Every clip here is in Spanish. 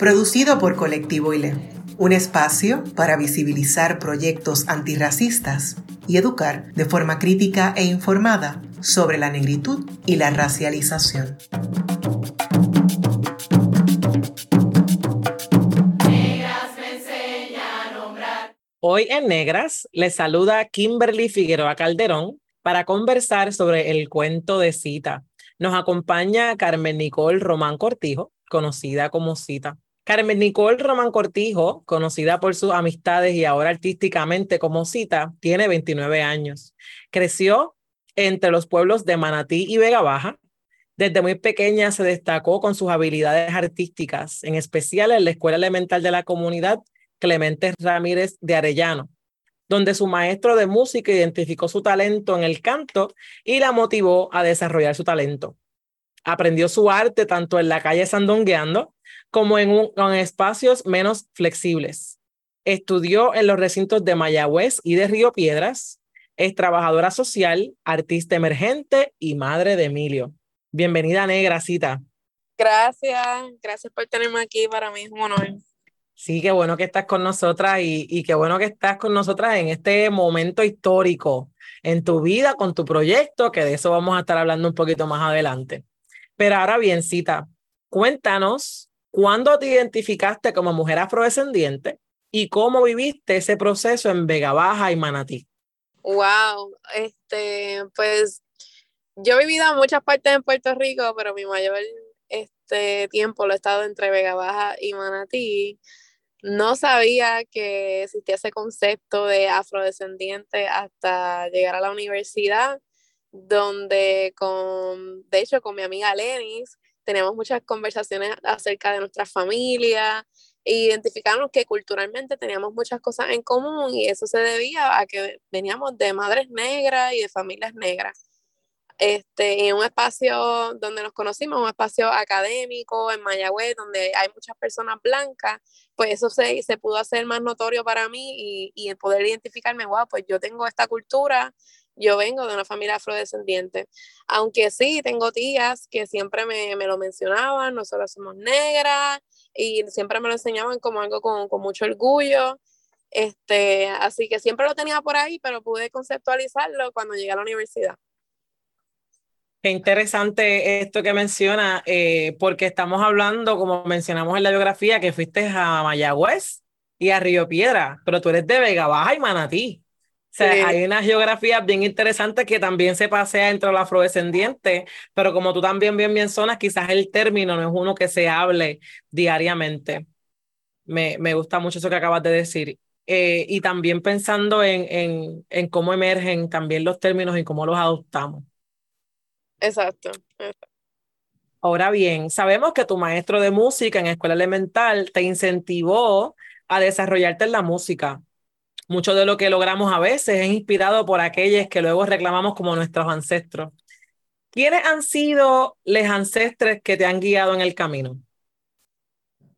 producido por Colectivo ILE, un espacio para visibilizar proyectos antirracistas y educar de forma crítica e informada sobre la negritud y la racialización. Hoy en Negras les saluda Kimberly Figueroa Calderón para conversar sobre el cuento de Cita. Nos acompaña Carmen Nicole Román Cortijo, conocida como Cita. Carmen Nicole Román Cortijo, conocida por sus amistades y ahora artísticamente como Cita, tiene 29 años. Creció entre los pueblos de Manatí y Vega Baja. Desde muy pequeña se destacó con sus habilidades artísticas, en especial en la Escuela Elemental de la Comunidad Clemente Ramírez de Arellano, donde su maestro de música identificó su talento en el canto y la motivó a desarrollar su talento. Aprendió su arte tanto en la calle Sandongueando como en, un, espacios menos flexibles. Estudió en los recintos de Mayagüez y de Río Piedras. Es trabajadora social, artista emergente y madre de Emilio. Bienvenida, Negra Cita. Gracias, gracias por tenerme aquí. Para mí es un honor. Sí, qué bueno que estás con nosotras y, y qué bueno que estás con nosotras en este momento histórico en tu vida, con tu proyecto, que de eso vamos a estar hablando un poquito más adelante. Pero ahora bien, Cita, cuéntanos cuándo te identificaste como mujer afrodescendiente y cómo viviste ese proceso en Vega Baja y Manatí. Wow, este, pues yo he vivido en muchas partes en Puerto Rico, pero mi mayor este tiempo lo he estado entre Vega Baja y Manatí no sabía que existía ese concepto de afrodescendiente hasta llegar a la universidad, donde con, de hecho, con mi amiga Lenis, teníamos muchas conversaciones acerca de nuestra familia, e identificamos que culturalmente teníamos muchas cosas en común y eso se debía a que veníamos de madres negras y de familias negras. Este, en un espacio donde nos conocimos, un espacio académico en Mayagüez, donde hay muchas personas blancas, pues eso se, se pudo hacer más notorio para mí y, y el poder identificarme, wow, pues yo tengo esta cultura, yo vengo de una familia afrodescendiente. Aunque sí, tengo tías que siempre me, me lo mencionaban, nosotros somos negras y siempre me lo enseñaban como algo con, con mucho orgullo. Este, así que siempre lo tenía por ahí, pero pude conceptualizarlo cuando llegué a la universidad. Qué interesante esto que menciona, eh, porque estamos hablando, como mencionamos en la biografía, que fuiste a Mayagüez y a Río Piedra, pero tú eres de Vega Baja y Manatí. Hay unas geografías bien interesantes que también se pasea entre los afrodescendientes, pero como tú también bien bien zonas, quizás el término no es uno que se hable diariamente. Me, me gusta mucho eso que acabas de decir. Eh, y también pensando en, en, en cómo emergen también los términos y cómo los adoptamos. Exacto. Ahora bien, sabemos que tu maestro de música en escuela elemental te incentivó a desarrollarte en la música. Mucho de lo que logramos a veces es inspirado por aquellos que luego reclamamos como nuestros ancestros. ¿Quiénes han sido los ancestres que te han guiado en el camino?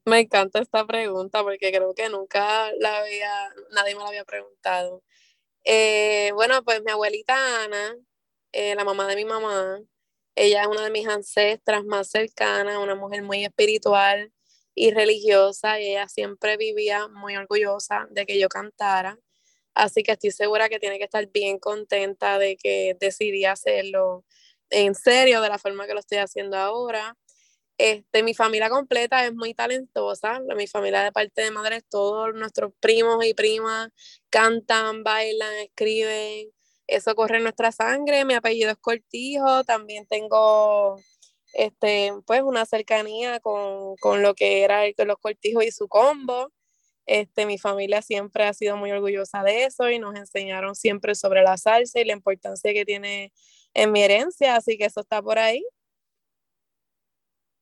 Me encanta esta pregunta porque creo que nunca la había, nadie me la había preguntado. Eh, bueno, pues mi abuelita Ana, eh, la mamá de mi mamá, ella es una de mis ancestras más cercanas, una mujer muy espiritual y religiosa y ella siempre vivía muy orgullosa de que yo cantara. Así que estoy segura que tiene que estar bien contenta de que decidí hacerlo en serio, de la forma que lo estoy haciendo ahora. Este, mi familia completa es muy talentosa, mi familia de parte de madre, todos nuestros primos y primas cantan, bailan, escriben, eso corre en nuestra sangre, mi apellido es Cortijo, también tengo este, pues una cercanía con, con lo que era el, los Cortijos y su combo. Este, mi familia siempre ha sido muy orgullosa de eso y nos enseñaron siempre sobre la salsa y la importancia que tiene en mi herencia, así que eso está por ahí.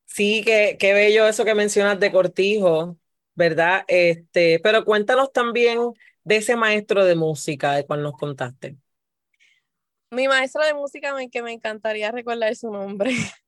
Sí, qué, qué bello eso que mencionas de Cortijo. ¿verdad? Este, pero cuéntanos también de ese maestro de música de cual nos contaste. Mi maestro de música, que me encantaría recordar su nombre.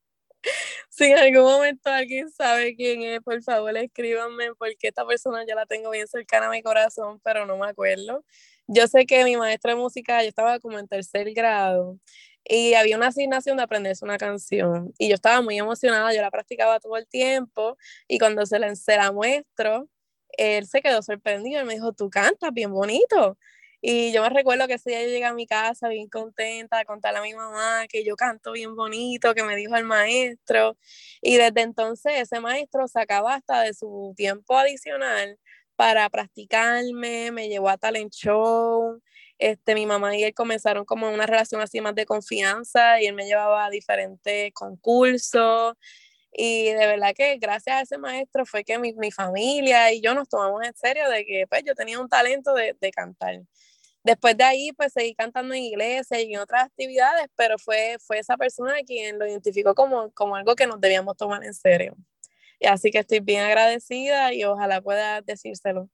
si en algún momento alguien sabe quién es, por favor escríbanme porque esta persona ya la tengo bien cercana a mi corazón, pero no me acuerdo. Yo sé que mi maestra de música, yo estaba como en tercer grado y había una asignación de aprenderse una canción y yo estaba muy emocionada, yo la practicaba todo el tiempo y cuando se la, se la muestro, él se quedó sorprendido y me dijo, tú cantas bien bonito. Y yo me recuerdo que ese día yo llegué a mi casa bien contenta de contarle a mi mamá que yo canto bien bonito, que me dijo el maestro. Y desde entonces ese maestro sacaba hasta de su tiempo adicional para practicarme, me llevó a talent show. Este, mi mamá y él comenzaron como una relación así más de confianza y él me llevaba a diferentes concursos. Y de verdad que gracias a ese maestro fue que mi, mi familia y yo nos tomamos en serio de que pues yo tenía un talento de, de cantar. Después de ahí, pues seguí cantando en iglesia y en otras actividades, pero fue, fue esa persona quien lo identificó como, como algo que nos debíamos tomar en serio. Y así que estoy bien agradecida y ojalá pueda decírselo.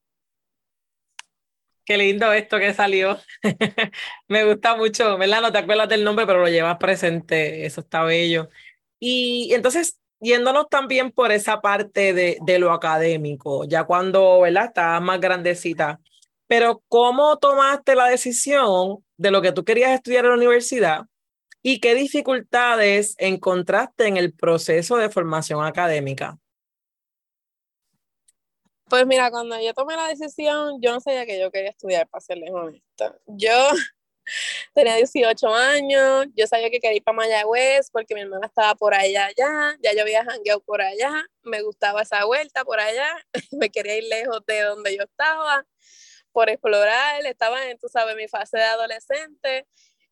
Qué lindo esto que salió. Me gusta mucho, ¿verdad? No te acuerdas del nombre, pero lo llevas presente. Eso está bello. Y entonces, yéndonos también por esa parte de, de lo académico, ya cuando, ¿verdad? Estabas más grandecita, pero ¿cómo tomaste la decisión de lo que tú querías estudiar en la universidad y qué dificultades encontraste en el proceso de formación académica? Pues mira, cuando yo tomé la decisión, yo no sabía que yo quería estudiar, para serles honesta. Yo tenía 18 años, yo sabía que quería ir para Mayagüez porque mi hermana estaba por allá, allá, ya yo había jangueado por allá, me gustaba esa vuelta por allá, me quería ir lejos de donde yo estaba por explorar, estaba en, tú sabes, mi fase de adolescente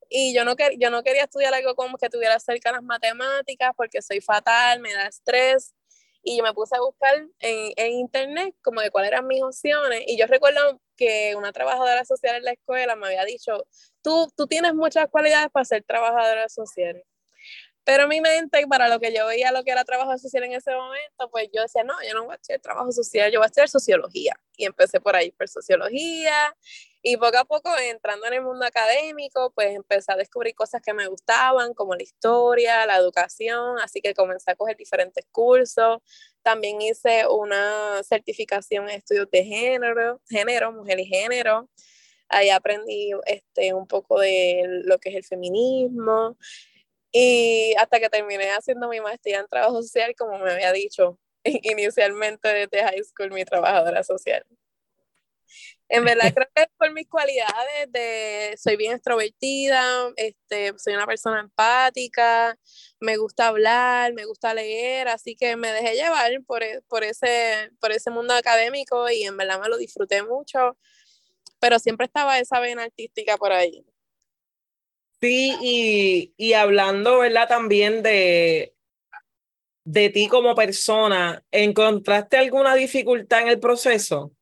y yo no, yo no quería estudiar algo como que tuviera cerca las matemáticas porque soy fatal, me da estrés y yo me puse a buscar en, en internet como de cuáles eran mis opciones y yo recuerdo que una trabajadora social en la escuela me había dicho, tú, tú tienes muchas cualidades para ser trabajadora social. Pero mi mente, para lo que yo veía lo que era trabajo social en ese momento, pues yo decía, no, yo no voy a hacer trabajo social, yo voy a hacer sociología. Y empecé por ahí, por sociología. Y poco a poco, entrando en el mundo académico, pues empecé a descubrir cosas que me gustaban, como la historia, la educación. Así que comencé a coger diferentes cursos. También hice una certificación en estudios de género, género, mujer y género. Ahí aprendí este, un poco de lo que es el feminismo. Y hasta que terminé haciendo mi maestría en trabajo social, como me había dicho inicialmente desde high school, mi trabajadora social. En verdad creo que por mis cualidades de soy bien extrovertida, este, soy una persona empática, me gusta hablar, me gusta leer, así que me dejé llevar por, e, ese, por ese mundo académico y en verdad me lo disfruté mucho, pero siempre estaba esa vena artística por ahí. Sí, y, y hablando, ¿verdad? También de, de ti como persona, ¿encontraste alguna dificultad en el proceso?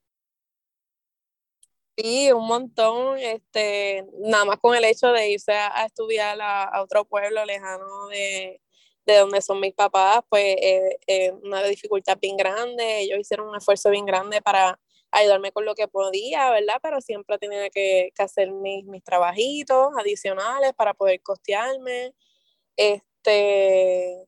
Sí, un montón, este, nada más con el hecho de irse a, estudiar a, otro pueblo lejano de, de, donde son mis papás, pues eh, eh, una dificultad bien grande, ellos hicieron un esfuerzo bien grande para ayudarme con lo que podía, ¿verdad? Pero siempre tenía que, que hacer mis, mis trabajitos adicionales para poder costearme. Este,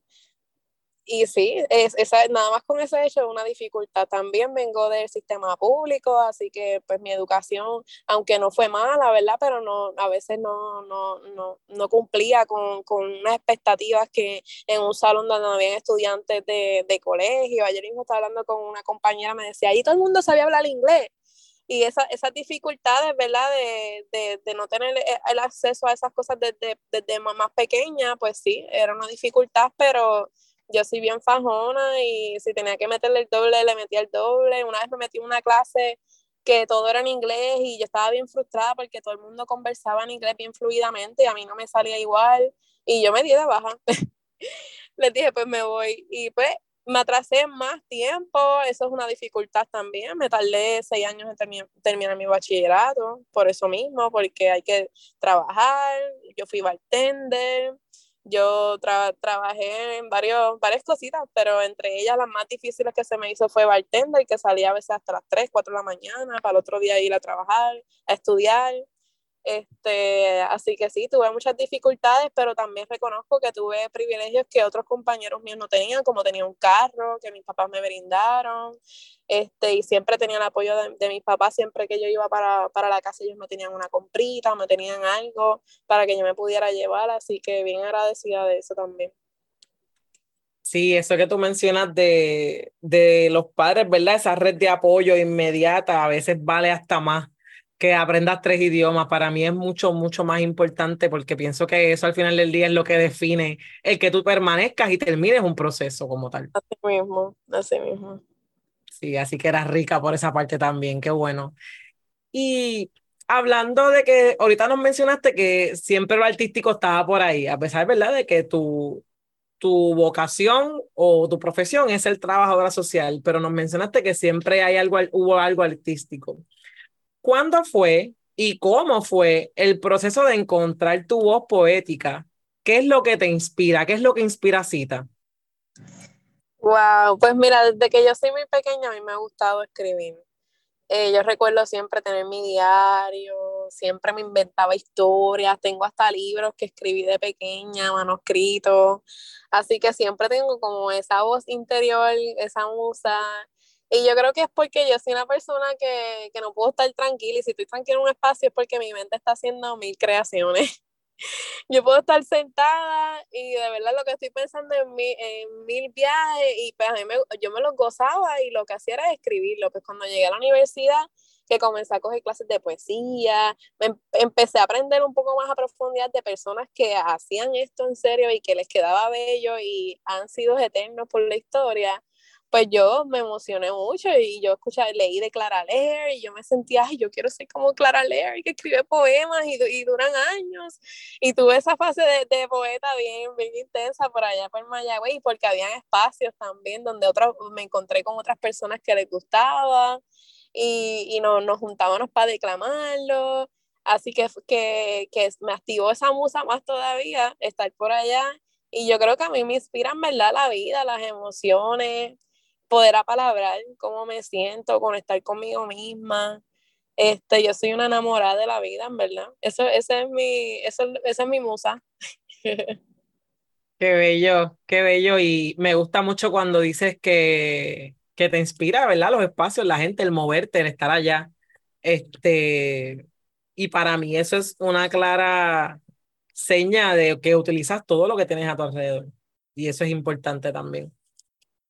y sí, es, esa, nada más con ese hecho es una dificultad. También vengo del sistema público, así que pues mi educación, aunque no fue mala, ¿verdad? Pero no, a veces no, no, no, no cumplía con, con, unas expectativas que en un salón donde había estudiantes de, de colegio, ayer mismo estaba hablando con una compañera, me decía, ahí todo el mundo sabía hablar inglés y esa, esas dificultades, ¿verdad? De, de, de, no tener el acceso a esas cosas desde, desde más pequeña, pues sí, era una dificultad, pero yo soy bien fajona y si tenía que meterle el doble, le metía el doble. Una vez me metí en una clase que todo era en inglés y yo estaba bien frustrada porque todo el mundo conversaba en inglés bien fluidamente y a mí no me salía igual. Y yo me di de baja. Les dije, pues me voy. Y pues me atrasé más tiempo, eso es una dificultad también, me tardé seis años en terminar mi bachillerato, por eso mismo, porque hay que trabajar, yo fui bartender, Yo trabajé en varios, varias cositas, pero entre ellas las más difíciles que se me hizo fue bartender, que salía a veces hasta las 3, 4 de la mañana, para el otro día ir a trabajar, a estudiar. Este, así que sí, tuve muchas dificultades, pero también reconozco que tuve privilegios que otros compañeros míos no tenían, como tenía un carro que mis papás me brindaron, este, y siempre tenía el apoyo de, mis papás, siempre que yo iba para, para, la casa ellos me tenían una comprita, me tenían algo para que yo me pudiera llevar, así que bien agradecida de eso también. Sí, eso que tú mencionas de, de los padres, ¿verdad? Esa red de apoyo inmediata a veces vale hasta más que aprendas tres idiomas. Para mí es mucho, mucho más importante porque pienso que eso al final del día es lo que define el que tú permanezcas y termines un proceso como tal. Así mismo, así mismo. Sí, así que eras rica por esa parte también, qué bueno. Y hablando de que ahorita nos mencionaste que siempre lo artístico estaba por ahí, a pesar, ¿verdad?, de que tu, tu vocación o tu profesión es el trabajadora social, pero nos mencionaste que siempre hay algo, hubo algo artístico. ¿Cuándo fue y cómo fue el proceso de encontrar tu voz poética? ¿Qué es lo que te inspira? ¿Qué es lo que inspira Cita? Wow, pues mira, desde que yo soy muy pequeña a mí me ha gustado escribir. Eh, yo recuerdo siempre tener mi diario, siempre me inventaba historias, tengo hasta libros que escribí de pequeña, manuscritos, así que siempre tengo como esa voz interior, esa musa, y yo creo que es porque yo soy una persona que, que no puedo estar tranquila y si estoy tranquila en un espacio es porque mi mente está haciendo mil creaciones. yo puedo estar sentada y de verdad lo que estoy pensando en, mi, en mil viajes y pues a mí me, yo me los gozaba y lo que hacía era escribirlo. Pues cuando llegué a la universidad, que comencé a coger clases de poesía, me em, empecé a aprender un poco más a profundidad de personas que hacían esto en serio y que les quedaba bello y han sido eternos por la historia pues yo me emocioné mucho y yo escuché, leí de Clara Leer y yo me sentía, ay, yo quiero ser como Clara Leer, que escribe poemas y, y duran años. Y tuve esa fase de, de, poeta bien, bien intensa por allá por Mayagüez y porque habían espacios también donde otros, me encontré con otras personas que les gustaba y, y nos, nos juntábamos para declamarlo. Así que, que, que me activó esa musa más todavía, estar por allá. Y yo creo que a mí me inspiran, ¿verdad? La vida, las emociones, poder apalabrar cómo me siento, conectar conmigo misma. Este, yo soy una enamorada de la vida, en verdad. Eso, ese es mi, eso, esa es mi musa. Qué bello, qué bello. Y me gusta mucho cuando dices que, que te inspira, ¿verdad? Los espacios, la gente, el moverte, el estar allá. Este, y para mí eso es una clara seña de que utilizas todo lo que tienes a tu alrededor. Y eso es importante también.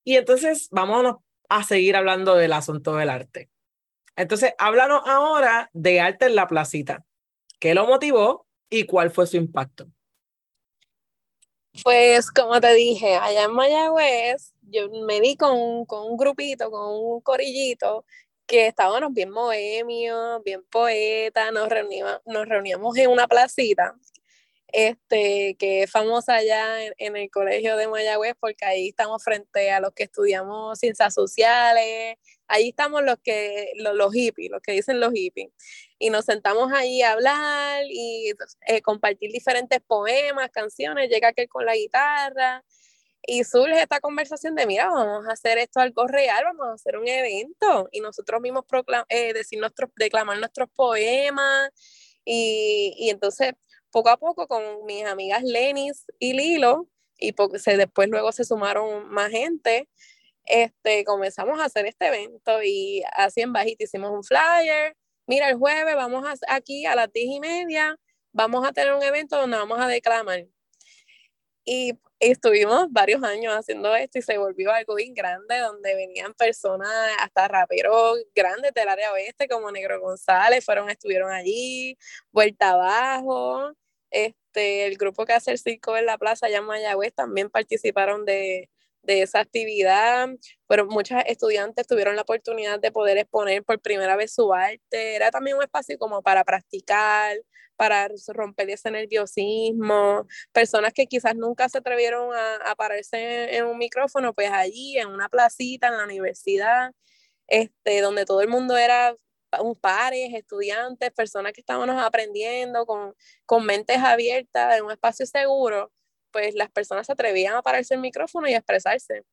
Y entonces vámonos a seguir hablando del asunto del arte. Entonces, háblanos ahora de arte en la placita. ¿Qué lo motivó y cuál fue su impacto? Pues como te dije, allá en Mayagüez, yo me di con, con un grupito, con un corillito, que estábamos bien bohemios, bien poetas, nos reuníamos, nos reuníamos en una placita este, que es famosa allá en, el colegio de Mayagüez, porque ahí estamos frente a los que estudiamos ciencias sociales, ahí estamos los que, los, hippies, los que dicen los hippies, y nos sentamos ahí a hablar y eh, compartir diferentes poemas, canciones, llega aquel con la guitarra, y surge esta conversación de, mira, vamos a hacer esto algo real, vamos a hacer un evento, y nosotros mismos eh, decir nuestros, declamar nuestros poemas, y, y entonces poco a poco con mis amigas Lenis y Lilo, y se, después luego se sumaron más gente, este, comenzamos a hacer este evento y así en bajito hicimos un flyer. Mira, el jueves vamos aquí a las diez y media, vamos a tener un evento donde vamos a declamar. Y, estuvimos varios años haciendo esto y se volvió algo bien grande, donde venían personas, hasta raperos grandes del área oeste, como Negro González, fueron, estuvieron allí, Vuelta Abajo, este, el grupo que hace el circo en la plaza en Mayagüez también participaron de, de esa actividad, pero muchas estudiantes tuvieron la oportunidad de poder exponer por primera vez su arte, era también un espacio como para practicar, para romper ese nerviosismo, personas que quizás nunca se atrevieron a, a pararse en, un micrófono, pues allí en una placita en la universidad, este, donde todo el mundo era un pares, estudiantes, personas que estábamos aprendiendo con, con mentes abiertas en un espacio seguro, pues las personas se atrevían a pararse el micrófono y expresarse.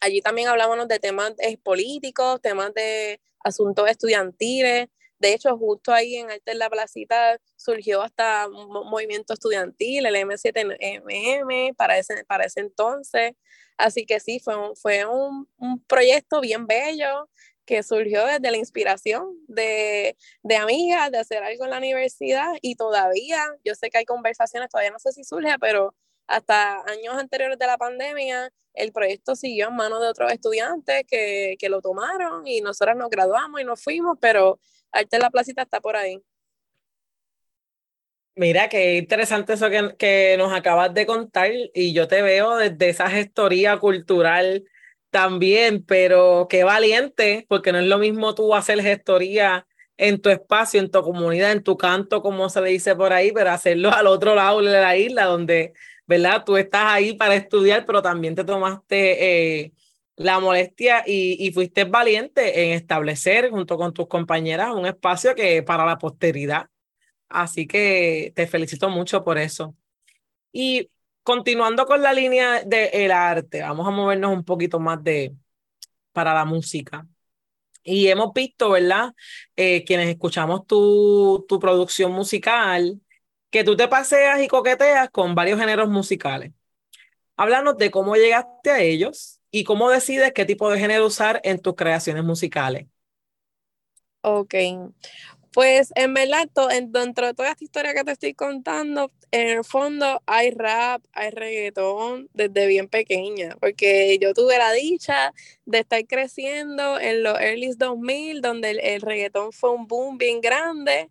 Allí también hablábamos de temas eh, políticos, temas de asuntos estudiantiles. De hecho, justo ahí en Arte en la Placita surgió hasta un movimiento estudiantil, el M7MM, para ese, para ese entonces. Así que sí, fue un, fue un, un proyecto bien bello que surgió desde la inspiración de, de, amigas, de hacer algo en la universidad y todavía, yo sé que hay conversaciones, todavía no sé si surge, pero hasta años anteriores de la pandemia, el proyecto siguió en manos de otros estudiantes que, que lo tomaron y nosotros nos graduamos y nos fuimos, pero Arte en la Placita está por ahí. Mira, qué interesante eso que, que, nos acabas de contar y yo te veo desde esa gestoría cultural también, pero qué valiente, porque no es lo mismo tú hacer gestoría en tu espacio, en tu comunidad, en tu canto, como se le dice por ahí, pero hacerlo al otro lado de la isla, donde, ¿verdad? Tú estás ahí para estudiar, pero también te tomaste eh, la molestia y, y, fuiste valiente en establecer junto con tus compañeras un espacio que para la posteridad. Así que te felicito mucho por eso. Y continuando con la línea del arte, vamos a movernos un poquito más de para la música. Y hemos visto, ¿verdad? Eh, quienes escuchamos tu, tu producción musical, que tú te paseas y coqueteas con varios géneros musicales. Háblanos de cómo llegaste a ellos y cómo decides qué tipo de género usar en tus creaciones musicales. Ok, pues en verdad, dentro de toda esta historia que te estoy contando, en el fondo hay rap, hay reggaetón desde bien pequeña, porque yo tuve la dicha de estar creciendo en los early 2000, donde el, reggaetón fue un boom bien grande.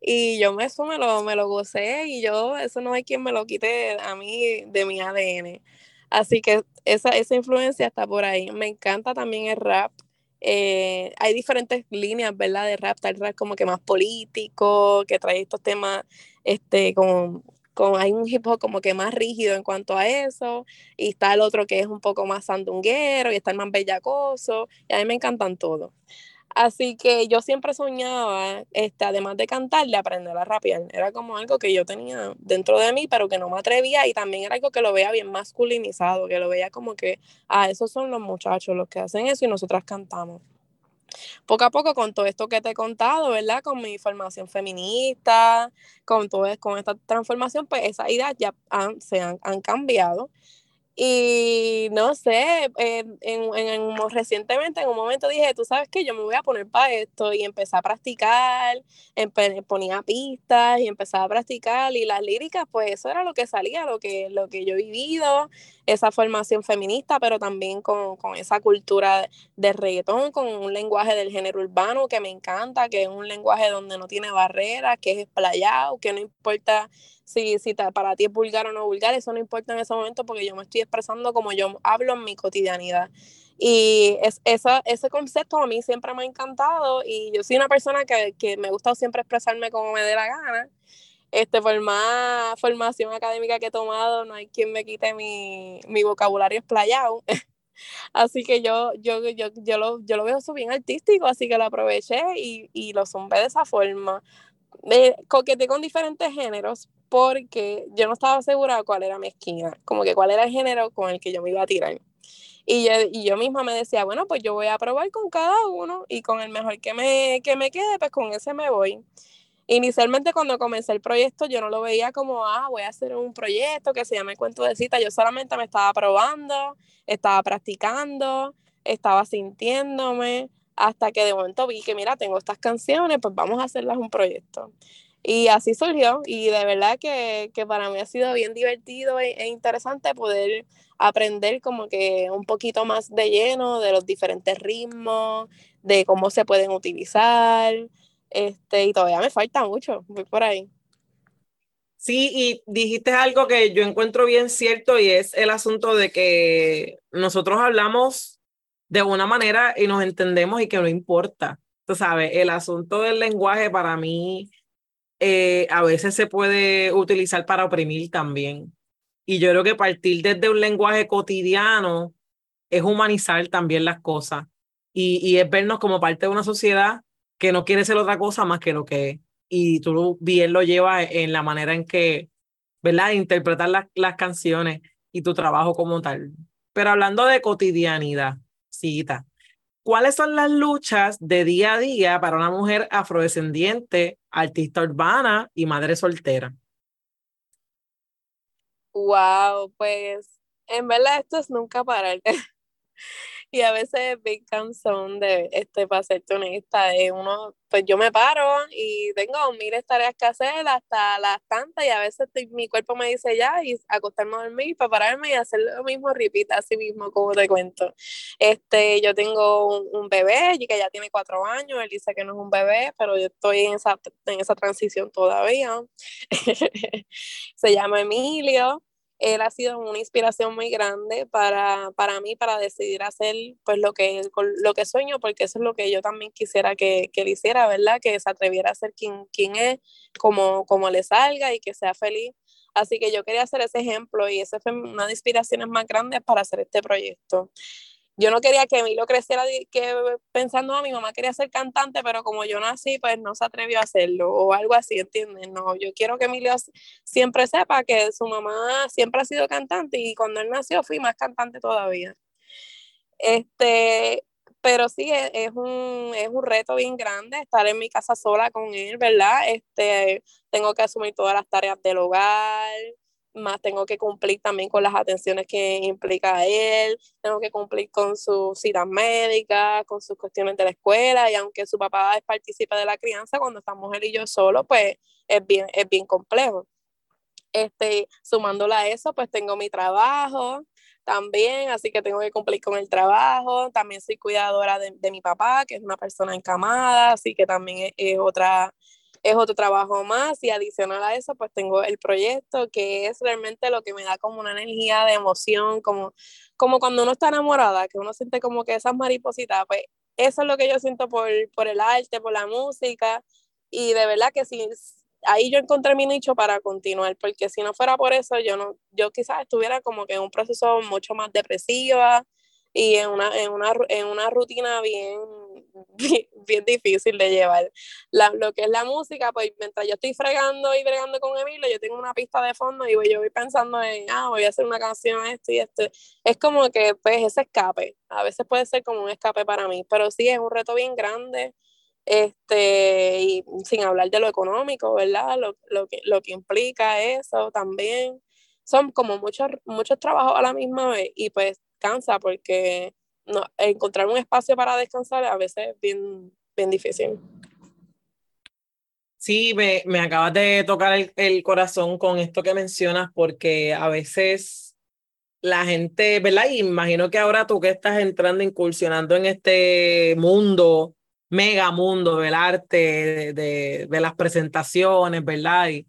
Y yo eso me lo, me lo gocé y yo, eso no hay quien me lo quite a mí de mi ADN. Así que esa, esa influencia está por ahí. Me encanta también el rap. Eh, hay diferentes líneas, ¿verdad? De rap, tal rap como que más político, que trae estos temas, este, con, con, hay un hip hop como que más rígido en cuanto a eso, y está el otro que es un poco más sandunguero, y está el más bellacoso, y a mí me encantan todos. Así que yo siempre soñaba, este, además de cantar, de aprender a rapear. Era como algo que yo tenía dentro de mí, pero que no me atrevía y también era algo que lo veía bien masculinizado, que lo veía como que, ah, esos son los muchachos los que hacen eso y nosotras cantamos. Poco a poco con todo esto que te he contado, ¿verdad? Con mi formación feminista, con todo con esta transformación, pues esas ideas ya se han, han cambiado y no sé, en, en, recientemente en un momento dije, tú sabes que yo me voy a poner para esto y empecé a practicar, ponía pistas y empecé a practicar y las líricas, pues eso era lo que salía, lo que, lo que yo he vivido, esa formación feminista, pero también con, con esa cultura de reggaetón, con un lenguaje del género urbano que me encanta, que es un lenguaje donde no tiene barreras, que es explayado, que no importa si, si para ti es vulgar o no vulgar, eso no importa en ese momento porque yo me estoy expresando como yo hablo en mi cotidianidad. Y es, esa, ese concepto a mí siempre me ha encantado y yo soy una persona que, que me gusta siempre expresarme como me dé la gana. Este, por más formación académica que he tomado, no hay quien me quite mi, mi vocabulario explayado. Así que yo, yo, yo, yo, lo, yo lo veo eso bien artístico, así que lo aproveché y, y lo zumbé de esa forma. Me coqueteé con diferentes géneros, porque yo no estaba segura cuál era mi esquina, como que cuál era el género con el que yo me iba a tirar. Y yo, y yo misma me decía, bueno, pues yo voy a probar con cada uno y con el mejor que me, que me quede, pues con ese me voy. Inicialmente cuando comencé el proyecto yo no lo veía como, ah, voy a hacer un proyecto que se llame Cuento de Cita, yo solamente me estaba probando, estaba practicando, estaba sintiéndome, hasta que de momento vi que, mira, tengo estas canciones, pues vamos a hacerlas un proyecto. Y así surgió y de verdad que, que para mí ha sido bien divertido e, e, interesante poder aprender como que un poquito más de lleno de los diferentes ritmos, de cómo se pueden utilizar, este, y todavía me falta mucho, voy por ahí. Sí, y dijiste algo que yo encuentro bien cierto y es el asunto de que nosotros hablamos de una manera y nos entendemos y que no importa. Tú sabes, el asunto del lenguaje para mí eh, a veces se puede utilizar para oprimir también. Y yo creo que partir desde un lenguaje cotidiano es humanizar también las cosas y, y es vernos como parte de una sociedad que no quiere ser otra cosa más que lo que es. Y tú bien lo llevas en la manera en que, ¿verdad? Interpretar las canciones y tu trabajo como tal. Pero hablando de cotidianidad, cita, ¿cuáles son las luchas de día a día para una mujer afrodescendiente, artista urbana y madre soltera? Wow, pues en verdad esto es nunca parar. y a veces es bien cansón de, este, para serte honesta, de uno, pues yo me paro y tengo miles tareas que hacer hasta las tantas y a veces mi cuerpo me dice ya y acostarme a dormir, para pararme y hacer lo mismo, repita así mismo, como te cuento. Este, yo tengo un, bebé y que ya tiene cuatro años, él dice que no es un bebé, pero yo estoy en esa, en esa transición todavía. Se llama Emilio él ha sido una inspiración muy grande para, para mí, para decidir hacer pues lo que, lo que sueño, porque eso es lo que yo también quisiera que, que él hiciera, ¿verdad? Que se atreviera a ser quien, quien es, como, como le salga y que sea feliz. Así que yo quería hacer ese ejemplo y esa fue una de las inspiraciones más grandes para hacer este proyecto yo no quería que Emilio creciera que pensando, a ah, mi mamá quería ser cantante, pero como yo nací, pues no se atrevió a hacerlo o algo así, ¿entiendes? No, yo quiero que Emilio siempre sepa que su mamá siempre ha sido cantante y cuando él nació fui más cantante todavía. Este, pero sí, es, es, un, es un reto bien grande estar en mi casa sola con él, ¿verdad? Este, tengo que asumir todas las tareas del hogar, más tengo que cumplir también con las atenciones que implica él, tengo que cumplir con sus citas médicas, con sus cuestiones de la escuela, y aunque su papá es participa de la crianza, cuando estamos él y yo solo, pues es bien, es bien complejo. Este, sumándola a eso, pues tengo mi trabajo también, así que tengo que cumplir con el trabajo, también soy cuidadora de, de mi papá, que es una persona encamada, así que también es otra es otro trabajo más y adicional a eso pues tengo el proyecto que es realmente lo que me da como una energía de emoción, como, como cuando uno está enamorada, que uno siente como que esas maripositas, pues eso es lo que yo siento por, por el arte, por la música. Y de verdad que sí, ahí yo encontré mi nicho para continuar, porque si no fuera por eso yo no, yo quizás estuviera como que en un proceso mucho más depresiva y en una, en una, en una rutina bien bien, difícil de llevar. La, lo que es la música, pues mientras yo estoy fregando y bregando con Emilio, yo tengo una pista de fondo y voy, yo voy pensando en, ah, voy a hacer una canción, esto y esto. Es como que, pues, ese escape. A veces puede ser como un escape para mí, pero sí es un reto bien grande. Este, y sin hablar de lo económico, ¿verdad? Lo, lo, que, lo que implica eso también. Son como muchos, muchos trabajos a la misma vez y pues cansa porque no, encontrar un espacio para descansar a veces es bien, bien difícil. Sí, me, me acabas de tocar el, el, corazón con esto que mencionas, porque a veces la gente, ¿verdad? Y imagino que ahora tú que estás entrando, incursionando en este mundo, mega mundo del arte, de, de, de las presentaciones, ¿verdad? Y,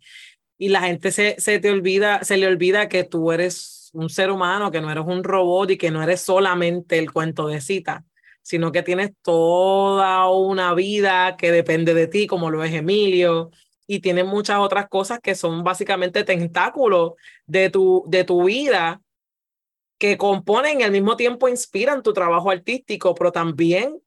y la gente se, se te olvida, se le olvida que tú eres un ser humano, que no eres un robot y que no eres solamente el cuento de cita, sino que tienes toda una vida que depende de ti, como lo es Emilio, y tienes muchas otras cosas que son básicamente tentáculos de tu, de tu vida que componen y al mismo tiempo inspiran tu trabajo artístico, pero también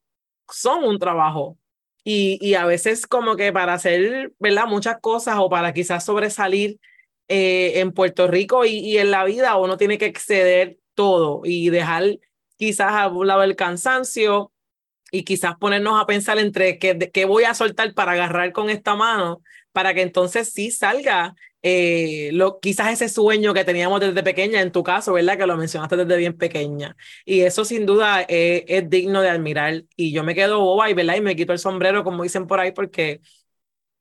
son un trabajo. Y, y a veces como que para hacer, ¿verdad? Muchas cosas o para quizás sobresalir eh, en Puerto Rico y, y, en la vida uno tiene que exceder todo y dejar quizás a un lado el cansancio y quizás ponernos a pensar entre qué, qué voy a soltar para agarrar con esta mano para que entonces sí salga eh, lo, quizás ese sueño que teníamos desde pequeña, en tu caso, ¿verdad? Que lo mencionaste desde bien pequeña. Y eso sin duda es, digno de admirar. Y yo me quedo boba y, ¿verdad? Y me quito el sombrero, como dicen por ahí, porque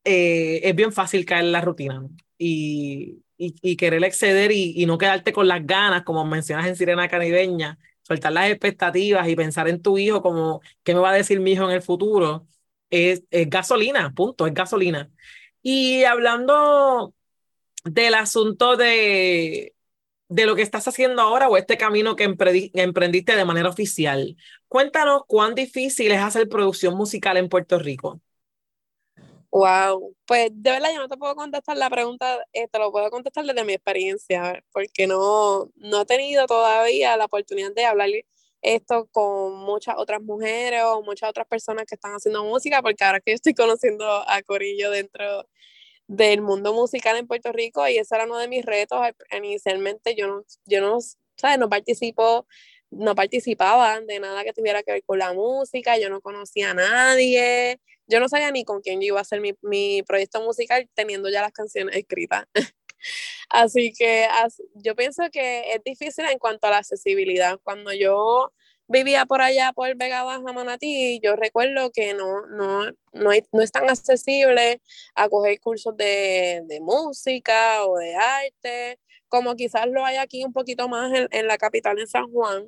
eh, es bien fácil caer en la rutina y, y, querer exceder y, no quedarte con las ganas, como mencionas en Sirena Caribeña, soltar las expectativas y pensar en tu hijo como qué me va a decir mi hijo en el futuro, es, es gasolina, punto, es gasolina. Y hablando del asunto de, de lo que estás haciendo ahora o este camino que emprendiste de manera oficial, cuéntanos cuán difícil es hacer producción musical en Puerto Rico. Wow, pues de verdad yo no te puedo contestar la pregunta, eh, te lo puedo contestar desde mi experiencia, porque no, no he tenido todavía la oportunidad de hablar esto con muchas otras mujeres o muchas otras personas que están haciendo música, porque ahora que estoy conociendo a Corillo dentro del mundo musical en Puerto Rico y ese era uno de mis retos. Inicialmente yo no, yo no, ¿sabes? No participo, no participaba de nada que tuviera que ver con la música, yo no conocía a nadie, yo no sabía ni con quién iba a hacer mi, mi proyecto musical teniendo ya las canciones escritas. Así que yo pienso que es difícil en cuanto a la accesibilidad. Cuando yo vivía por allá por Vega Baja, Manatí, yo recuerdo que no, no, no, es tan accesible a coger cursos de, de, música o de arte, como quizás lo hay aquí un poquito más en, en la capital, en San Juan.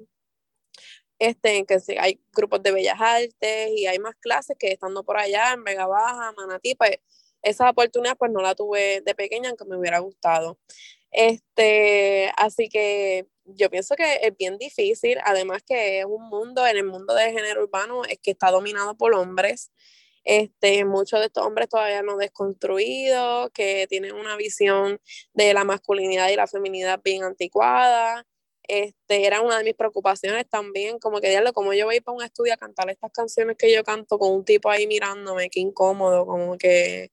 Este, que hay grupos de bellas artes y hay más clases que estando por allá en Vega Baja, Manatí, pues esa oportunidad pues no la tuve de pequeña, aunque me hubiera gustado. Este, así que yo pienso que es bien difícil, además que es un mundo, en el mundo del género urbano, es que está dominado por hombres. Este, muchos de estos hombres todavía no desconstruidos, que tienen una visión de la masculinidad y la feminidad bien anticuada. Este, era una de mis preocupaciones también, como que diablo, como yo voy para un estudio a cantar estas canciones que yo canto con un tipo ahí mirándome, qué incómodo, como que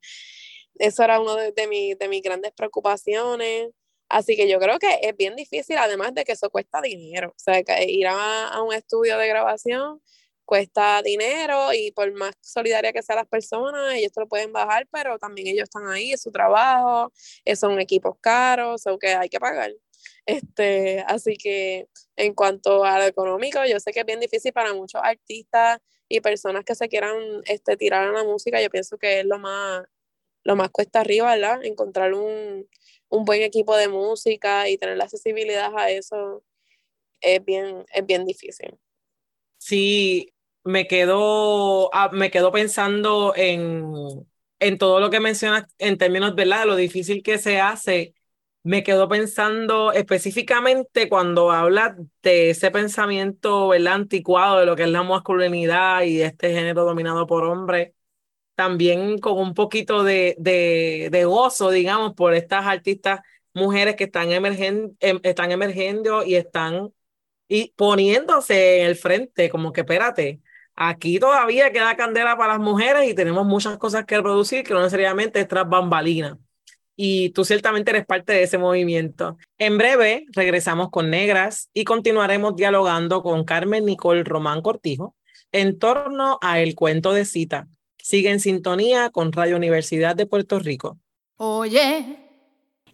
eso era una de, de, de mis grandes preocupaciones. Así que yo creo que es bien difícil, además de que eso cuesta dinero. O sea, que ir a, a, un estudio de grabación cuesta dinero y por más solidaria que sean las personas, ellos te lo pueden bajar, pero también ellos están ahí, es su trabajo, son equipos caros, o que hay que pagar. Este, así que en cuanto a lo económico, yo sé que es bien difícil para muchos artistas y personas que se quieran este, tirar a la música, yo pienso que es lo más, lo más cuesta arriba, ¿verdad? Encontrar un, un buen equipo de música y tener la accesibilidad a eso es bien, es bien difícil. Sí, me quedo, ah, me quedo pensando en, en todo lo que mencionas en términos, ¿verdad? Lo difícil que se hace. Me quedo pensando específicamente cuando habla de ese pensamiento, ¿verdad? Anticuado de lo que es la masculinidad y este género dominado por hombres también con un poquito de, de, gozo, digamos, por estas artistas mujeres que están, emergen, em, están emergiendo y están y poniéndose en el frente, como que espérate, aquí todavía queda candela para las mujeres y tenemos muchas cosas que producir que no necesariamente es tras bambalina. Y tú ciertamente eres parte de ese movimiento. En breve regresamos con Negras y continuaremos dialogando con Carmen Nicole Román Cortijo en torno a El Cuento de Cita, Sigue en sintonía con Radio Universidad de Puerto Rico. Oye.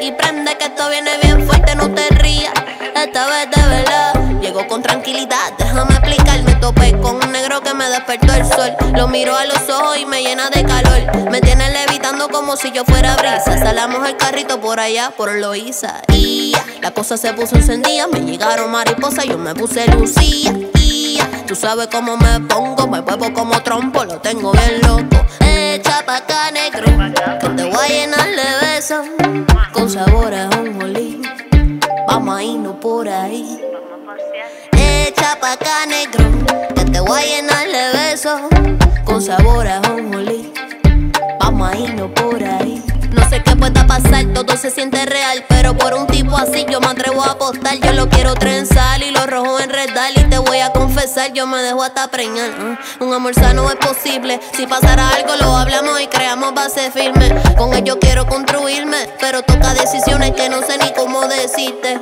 Y prende que esto viene bien fuerte, no te rías. Esta vez de verdad, llego con tranquilidad, déjame explicarme. Topé con un negro que me despertó el sol. Lo miro a los ojos y me llena de calor. Me tiene levitando como si yo fuera brisa. Salamos el carrito por allá, por Loíza. Y la cosa se puso encendida, me llegaron mariposas, yo me puse lucía. Tú sabes cómo me pongo, me muevo como trompo, lo tengo bien loco. Echa pa' acá, negro, que te voy a llenar de besos con sabor a un Vamos a irnos por ahí. Echa pa' acá, negro, que te voy a llenar de besos con sabor a un Vamos a irnos por ahí. Sé qué pueda pasar, todo se siente real. Pero por un tipo así yo me atrevo a apostar. Yo lo quiero trenzar y lo rojo enredar. Y te voy a confesar, yo me dejo hasta preñar. Un amor sano es posible. Si pasara algo, lo hablamos y creamos base firme. Con ello quiero construirme, pero toca decisiones que no sé ni cómo decirte.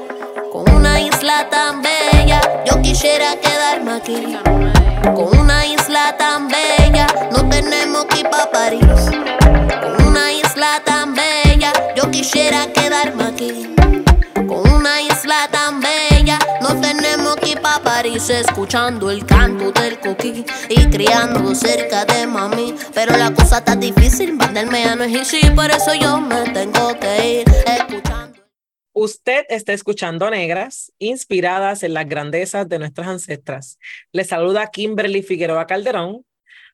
Con una isla tan bella, yo quisiera quedarme aquí. Con una isla tan bella, no tenemos que ir para París. Quisiera quedarme aquí. Con una isla tan bella, no tenemos que ir para París escuchando el canto del coquí y criando cerca de mami. Pero la cosa está difícil, mandarme a no es easy, por eso yo me tengo que ir escuchando. Usted está escuchando Negras, inspiradas en las grandezas de nuestras ancestras. Le saluda Kimberly Figueroa Calderón.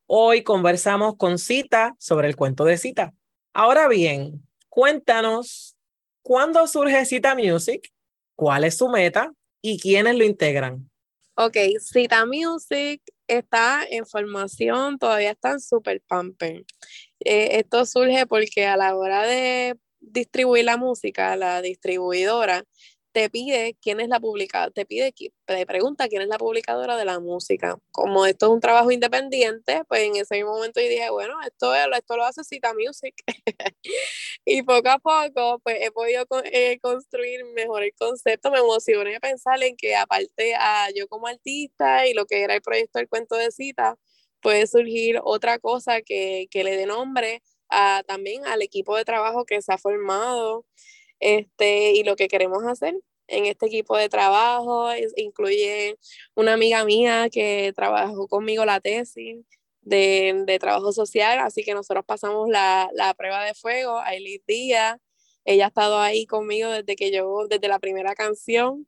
Hoy conversamos con Cita sobre el cuento de Cita. Ahora bien, cuéntanos, ¿cuándo surge Cita Music? ¿Cuál es su meta? ¿Y quiénes lo integran? Ok, Cita Music está en formación, todavía está en super pamper. Eh, esto surge porque a la hora de distribuir la música, la distribuidora te pide quién es la publicadora, te pide, te pregunta quién es la publicadora de la música. Como esto es un trabajo independiente, pues en ese mismo momento yo dije, bueno, esto, esto lo hace Cita Music. y poco a poco, pues he podido eh, construir mejor el concepto. Me emocioné pensar en que aparte a yo como artista y lo que era el proyecto del cuento de Cita, puede surgir otra cosa que, que le dé nombre también al equipo de trabajo que se ha formado este, y lo que queremos hacer en este equipo de trabajo. incluye una amiga mía que trabajó conmigo la tesis de, de trabajo social, así que nosotros pasamos la, la prueba de fuego, Aileen Díaz. Ella ha estado ahí conmigo desde que yo, desde la primera canción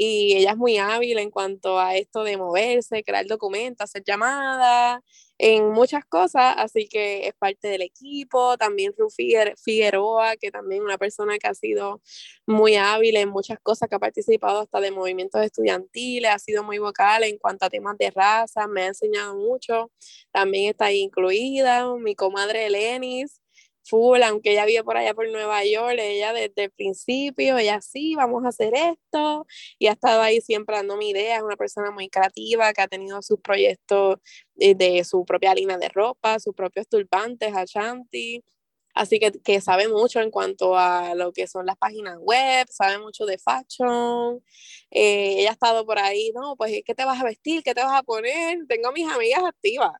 y ella es muy hábil en cuanto a esto de moverse, crear documentos, hacer llamadas, en muchas cosas, así que es parte del equipo, también Rufi Figueroa, que también es una persona que ha sido muy hábil en muchas cosas, que ha participado hasta de movimientos estudiantiles, ha sido muy vocal en cuanto a temas de raza, me ha enseñado mucho, también está ahí incluida mi comadre Elenis, full, aunque ella vive por allá por Nueva York, ella desde el principio, ella sí, vamos a hacer esto, y ha estado ahí siempre dándome ideas, es una persona muy creativa que ha tenido sus proyectos de, de su propia línea de ropa, sus propios turbantes, Ashanti, así que, que sabe mucho en cuanto a lo que son las páginas web, sabe mucho de fashion, eh, ella ha estado por ahí, no, pues, ¿qué te vas a vestir? ¿Qué te vas a poner? Tengo mis amigas activas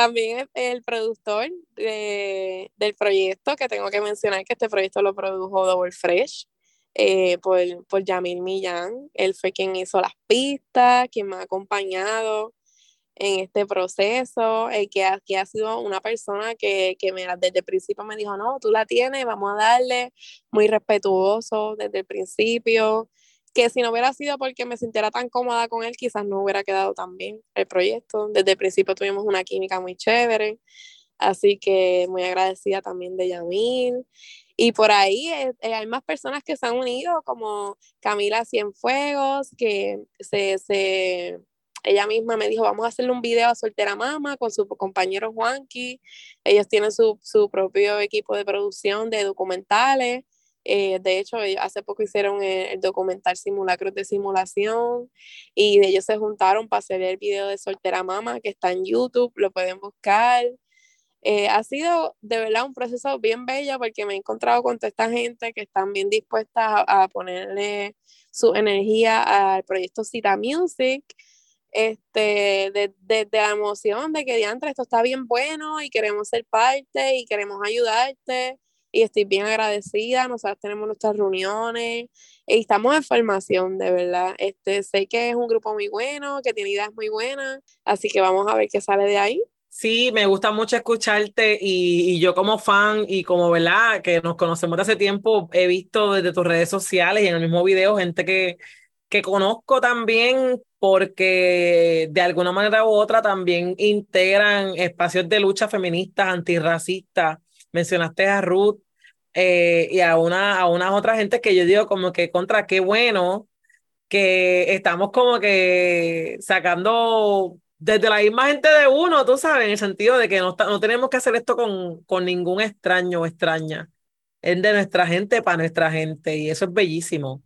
también el productor del proyecto, que tengo que mencionar que este proyecto lo produjo Double Fresh eh, por, por Yamil Millán. Él fue quien hizo las pistas, quien me ha acompañado en este proceso, eh, que, que ha sido una persona que, que me, desde el principio me dijo, no, tú la tienes, vamos a darle, muy respetuoso desde el principio, que si no hubiera sido porque me sintiera tan cómoda con él, quizás no hubiera quedado tan bien el proyecto. Desde el principio tuvimos una química muy chévere, así que muy agradecida también de Yamil. Y por ahí eh, eh, hay más personas que se han unido, como Camila Cienfuegos, que se, se, ella misma me dijo, vamos a hacerle un video a Soltera Mama con su compañero Juanqui. Ellos tienen su, su propio equipo de producción de documentales eh, de hecho, hace poco hicieron el, documental Simulacros de Simulación y ellos se juntaron para hacer el video de Soltera Mama que está en YouTube, lo pueden buscar. Eh, ha sido de verdad un proceso bien bello porque me he encontrado con toda esta gente que están bien dispuestas a, ponerle su energía al proyecto Cita Music. Este, desde de, de la emoción de que diantre esto está bien bueno y queremos ser parte y queremos ayudarte y estoy bien agradecida. Nosotros tenemos nuestras reuniones y estamos en formación, de verdad. Este, sé que es un grupo muy bueno, que tiene ideas muy buenas, así que vamos a ver qué sale de ahí. Sí, me gusta mucho escucharte y, y, yo como fan y como, ¿verdad? Que nos conocemos de hace tiempo, he visto desde tus redes sociales y en el mismo video gente que, que conozco también porque de alguna manera u otra también integran espacios de lucha feministas, antirracistas mencionaste a Ruth eh, y a una a gente que yo digo como que contra qué bueno que estamos como que sacando desde la misma gente de uno, tú sabes, en el sentido de que no, no tenemos que hacer esto con, con ningún extraño o extraña. Es de nuestra gente para nuestra gente y eso es bellísimo.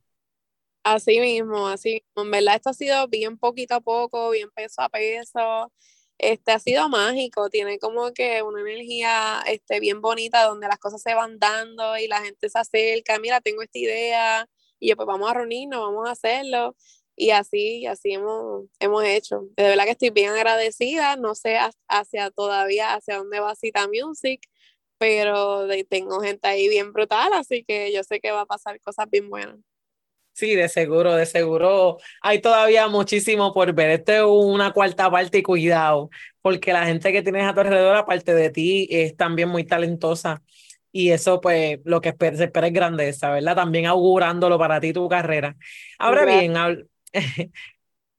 Así mismo, así En verdad esto ha sido bien poquito a poco, bien peso a peso este ha sido mágico, tiene como que una energía este, bien bonita donde las cosas se van dando y la gente se acerca, mira, tengo esta idea, y yo pues vamos a reunirnos, vamos a hacerlo, y así, así hemos, hemos hecho. De verdad que estoy bien agradecida, no sé hacia todavía hacia dónde va Cita Music, pero tengo gente ahí bien brutal, así que yo sé que va a pasar cosas bien buenas. Sí, de seguro, de seguro. Hay todavía muchísimo por ver. Esto es una cuarta parte y cuidado, porque la gente que tienes a tu alrededor, aparte de ti, es también muy talentosa. y eso pues lo que se espera es grandeza, ¿verdad? También augurándolo para ti tu carrera. Ahora bien,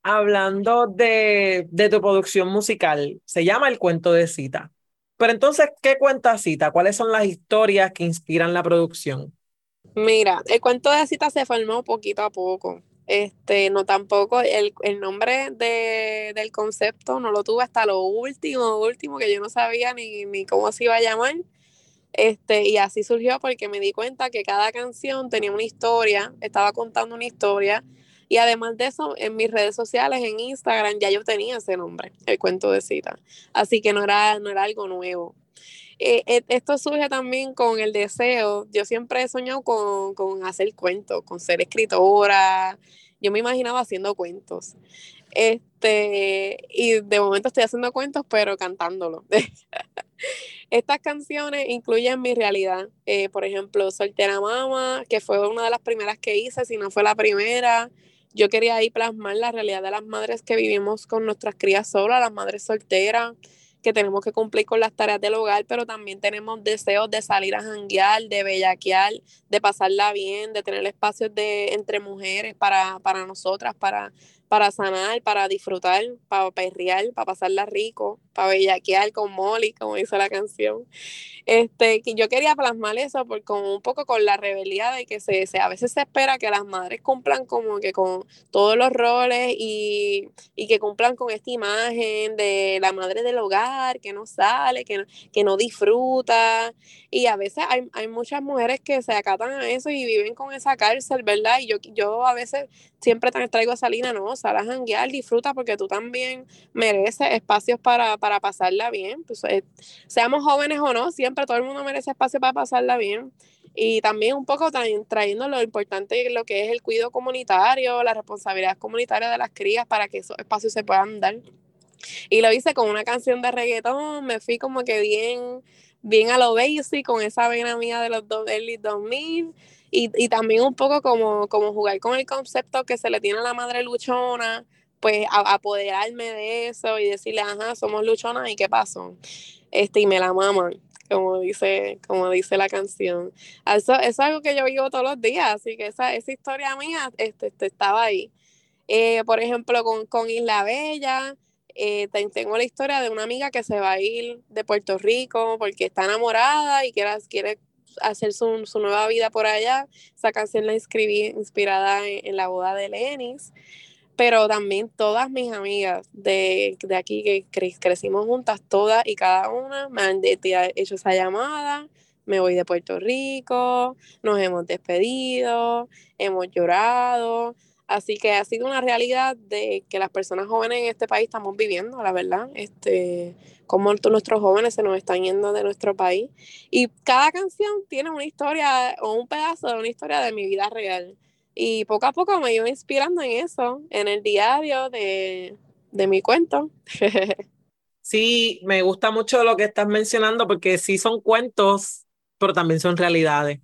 hablando de, de tu producción musical, se llama El Cuento de Cita. Pero entonces, ¿qué cuenta Cita? ¿Cuáles son las historias que inspiran la producción? Mira, el cuento de cita se formó poquito a poco. Este, no tampoco, el, el nombre de, del concepto no lo tuve hasta lo último, último, que yo no sabía ni, ni cómo se iba a llamar. Este, y así surgió porque me di cuenta que cada canción tenía una historia, estaba contando una historia. Y además de eso, en mis redes sociales, en Instagram, ya yo tenía ese nombre, el cuento de cita. Así que no era, no era algo nuevo. Eh, eh, esto surge también con el deseo. Yo siempre he soñado con, con hacer cuentos, con ser escritora. Yo me imaginaba haciendo cuentos. Este, y de momento estoy haciendo cuentos, pero cantándolo. Estas canciones incluyen mi realidad. Eh, por ejemplo, Soltera Mama, que fue una de las primeras que hice, si no fue la primera. Yo quería ahí plasmar la realidad de las madres que vivimos con nuestras crías solas, las madres solteras que tenemos que cumplir con las tareas del hogar, pero también tenemos deseos de salir a janguear, de bellaquear, de pasarla bien, de tener espacios de, entre mujeres para, para nosotras, para, para sanar, para disfrutar, para perrear, para pasarla rico, para bellaquear con Molly, como dice la canción. Este, que yo quería plasmar eso por, con un poco con la rebeldía de que se, a veces se espera que las madres cumplan como que con todos los roles y, y, que cumplan con esta imagen de la madre del hogar, que no sale, que que no disfruta. Y a veces hay, hay muchas mujeres que se acatan a eso y viven con esa cárcel, ¿verdad? Y yo, yo a veces siempre traigo esa línea, no, sal a disfruta porque tú también mereces espacios para para pasarla bien. Pues, eh, seamos jóvenes o no, siempre todo el mundo merece espacio para pasarla bien. Y también un poco trayendo lo importante, lo que es el cuidado comunitario, la responsabilidad comunitaria de las crías para que esos espacios se puedan dar. Y lo hice con una canción de reggaetón, me fui como que bien, bien a lo basic, con esa vena mía de los early 2000. Y, y también un poco como, como jugar con el concepto que se le tiene a la madre luchona, pues apoderarme de eso y decirle, ajá, somos luchonas y qué pasó. Este, y me la maman, como dice, como dice la canción. Eso, es algo que yo vivo todos los días, así que esa, esa historia mía este, este estaba ahí. Eh, por ejemplo, con, con Isla Bella, eh, tengo la historia de una amiga que se va a ir de Puerto Rico porque está enamorada y quiere, quiere hacer su, su nueva vida por allá. Esa canción la escribí inspirada en, en la boda de Lenis pero también todas mis amigas de, de aquí que crecimos juntas, todas y cada una me han hecho esa llamada, me voy de Puerto Rico, nos hemos despedido, hemos llorado, así que ha sido una realidad de que las personas jóvenes en este país estamos viviendo, la verdad, este, como nuestros jóvenes se nos están yendo de nuestro país y cada canción tiene una historia o un pedazo de una historia de mi vida real. Y poco a poco me iba inspirando en eso, en el diario de, mi cuento. sí, me gusta mucho lo que estás mencionando porque sí son cuentos, pero también son realidades.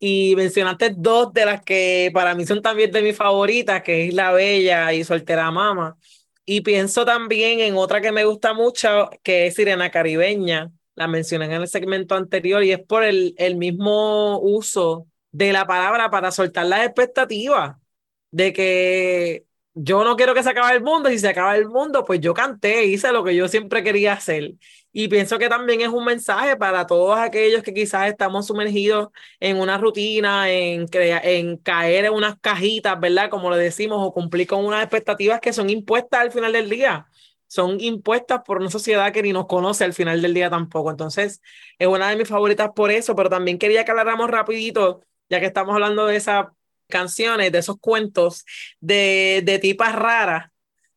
Y mencionaste dos de las que para mí son también de mis favoritas, que es La Bella y Soltera Mama. Y pienso también en otra que me gusta mucho, que es Sirena Caribeña. La mencioné en el segmento anterior y es por el, el mismo uso de la palabra para soltar las expectativas de que yo no quiero que se acabe el mundo, si se acaba el mundo, pues yo canté, hice lo que yo siempre quería hacer. Y pienso que también es un mensaje para todos aquellos que quizás estamos sumergidos en una rutina, en, en caer en unas cajitas, ¿verdad? Como le decimos, o cumplir con unas expectativas que son impuestas al final del día. Son impuestas por una sociedad que ni nos conoce al final del día tampoco. Entonces, es una de mis favoritas por eso, pero también quería que habláramos rapidito ya que estamos hablando de esas canciones, de esos cuentos de, de tipas raras,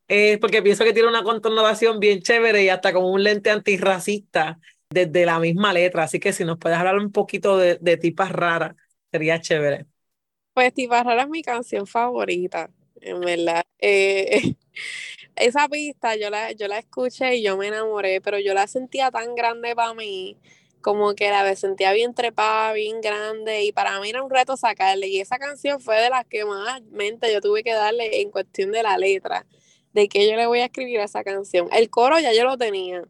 eh, porque pienso que tiene una connotación bien chévere y hasta como un lente antirracista desde la misma letra. Así que si nos puedes hablar un poquito de, de tipas raras, sería chévere. Pues Tipas Raras es mi canción favorita, en verdad. Eh, esa pista yo la, yo la escuché y yo me enamoré, pero yo la sentía tan grande para mí como que la sentía bien trepada, bien grande, y para mí era un reto sacarle. Y esa canción fue de las que más mente yo tuve que darle en cuestión de la letra, de que yo le voy a escribir a esa canción. El coro ya yo lo tenía,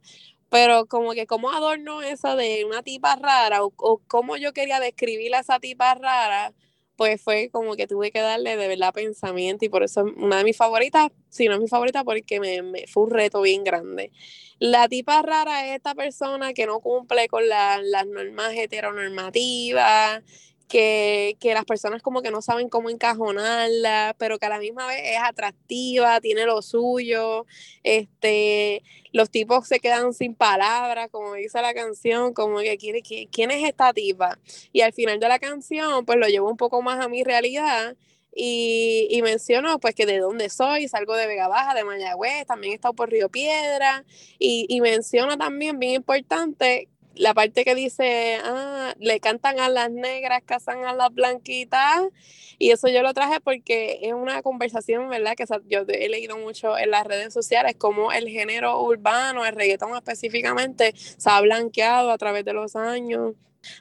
pero como que como adorno eso de una tipa rara o, o cómo yo quería describir a esa tipa rara, pues fue como que tuve que darle de verdad pensamiento y por eso es una de mis favoritas, si no es mi favorita porque me, fue un reto bien grande. La tipa rara es esta persona que no cumple con las normas heteronormativas, que, que, las personas como que no saben cómo encajonarla, pero que a la misma vez es atractiva, tiene lo suyo, este, los tipos se quedan sin palabras, como dice la canción, como que ¿quién, quién es esta tipa? Y al final de la canción, pues lo llevo un poco más a mi realidad y, y, menciono pues que de dónde soy, salgo de Vega Baja, de Mayagüez, también he estado por Río Piedra y, y menciono también, bien importante, la parte que dice, ah, le cantan a las negras, casan a las blanquitas, y eso yo lo traje porque es una conversación, ¿verdad? Que yo he leído mucho en las redes sociales, como el género urbano, el reggaetón específicamente, se ha blanqueado a través de los años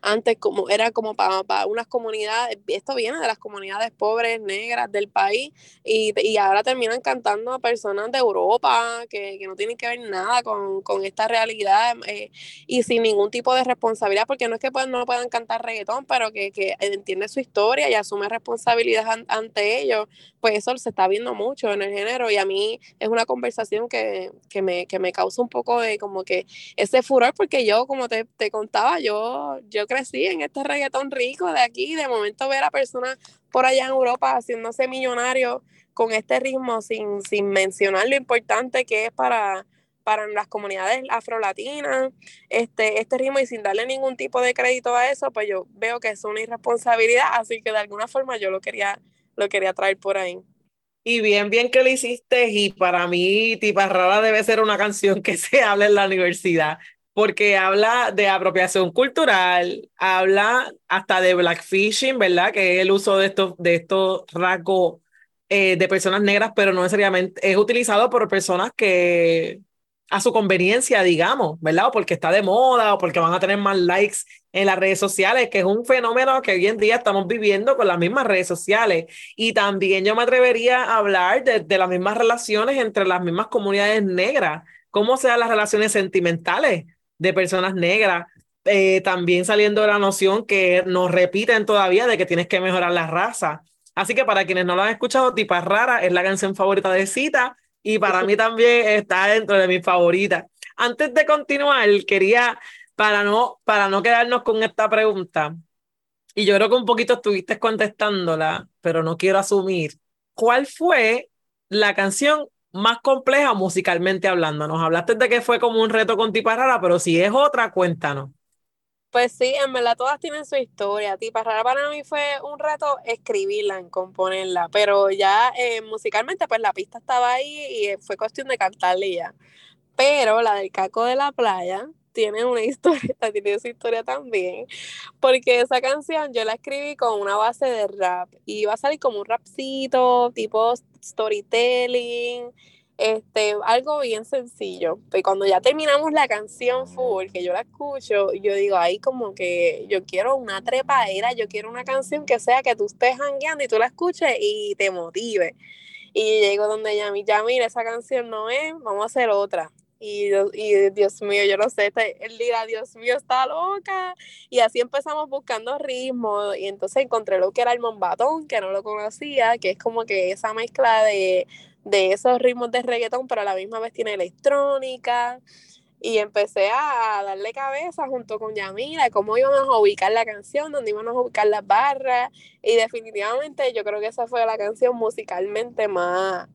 antes como era como para, unas comunidades, esto viene de las comunidades pobres, negras del país, y, y ahora terminan cantando a personas de Europa que, que no tienen que ver nada con, con esta realidad eh, y sin ningún tipo de responsabilidad, porque no es que pues, no puedan cantar reggaetón, pero que, que entiende su historia y asume responsabilidad ante ellos, pues eso se está viendo mucho en el género y a mí es una conversación que, que, me, que me causa un poco de como que ese furor, porque yo, como te, te contaba, yo yo crecí en este reggaetón rico de aquí, de momento ver a personas por allá en Europa haciéndose millonarios con este ritmo sin, sin mencionar lo importante que es para, para las comunidades afrolatinas, este, este ritmo y sin darle ningún tipo de crédito a eso, pues yo veo que es una irresponsabilidad, así que de alguna forma yo lo quería, lo quería traer por ahí. Y bien, bien que lo hiciste, y para mí, Tipa Rara debe ser una canción que se habla en la universidad porque habla de apropiación cultural, habla hasta de blackfishing, ¿verdad? Que es el uso de estos, de estos rasgos eh, de personas negras, pero no necesariamente es utilizado por personas que a su conveniencia, digamos, ¿verdad? O porque está de moda o porque van a tener más likes en las redes sociales, que es un fenómeno que hoy en día estamos viviendo con las mismas redes sociales. Y también yo me atrevería a hablar de, de las mismas relaciones entre las mismas comunidades negras, cómo sean las relaciones sentimentales de personas negras, eh, también saliendo de la noción que nos repiten todavía de que tienes que mejorar la raza. Así que para quienes no lo han escuchado, Tipa Rara es la canción favorita de Cita y para mí también está dentro de mis favoritas. Antes de continuar, quería, para no, para no quedarnos con esta pregunta, y yo creo que un poquito estuviste contestándola, pero no quiero asumir, ¿cuál fue la canción más compleja musicalmente hablando. Nos hablaste de que fue como un reto con Tipa Rara, pero si es otra, cuéntanos. Pues sí, en verdad todas tienen su historia. Tipa Rara para mí fue un reto escribirla, en componerla, pero ya eh, musicalmente pues la pista estaba ahí y fue cuestión de cantarle ya. Pero la del caco de la playa tiene una historia, tiene su historia también, porque esa canción yo la escribí con una base de rap y iba a salir como un rapcito, tipo storytelling, este, algo bien sencillo. Y cuando ya terminamos la canción full, que yo la escucho, yo digo, ahí como que yo quiero una trepadera, yo quiero una canción que sea que tú estés hangueando y tú la escuches y te motive. Y llego donde ella ya mira, esa canción no es, vamos a hacer otra. Y, y, Dios mío, yo no sé, este, él dirá, Dios mío, está loca. Y así empezamos buscando ritmo y entonces encontré lo que era el mombatón, que no lo conocía, que es como que esa mezcla de, de esos ritmos de reggaetón, pero a la misma vez tiene electrónica. Y empecé a darle cabeza junto con Yamila, cómo íbamos a ubicar la canción, dónde íbamos a ubicar las barras. Y definitivamente yo creo que esa fue la canción musicalmente más,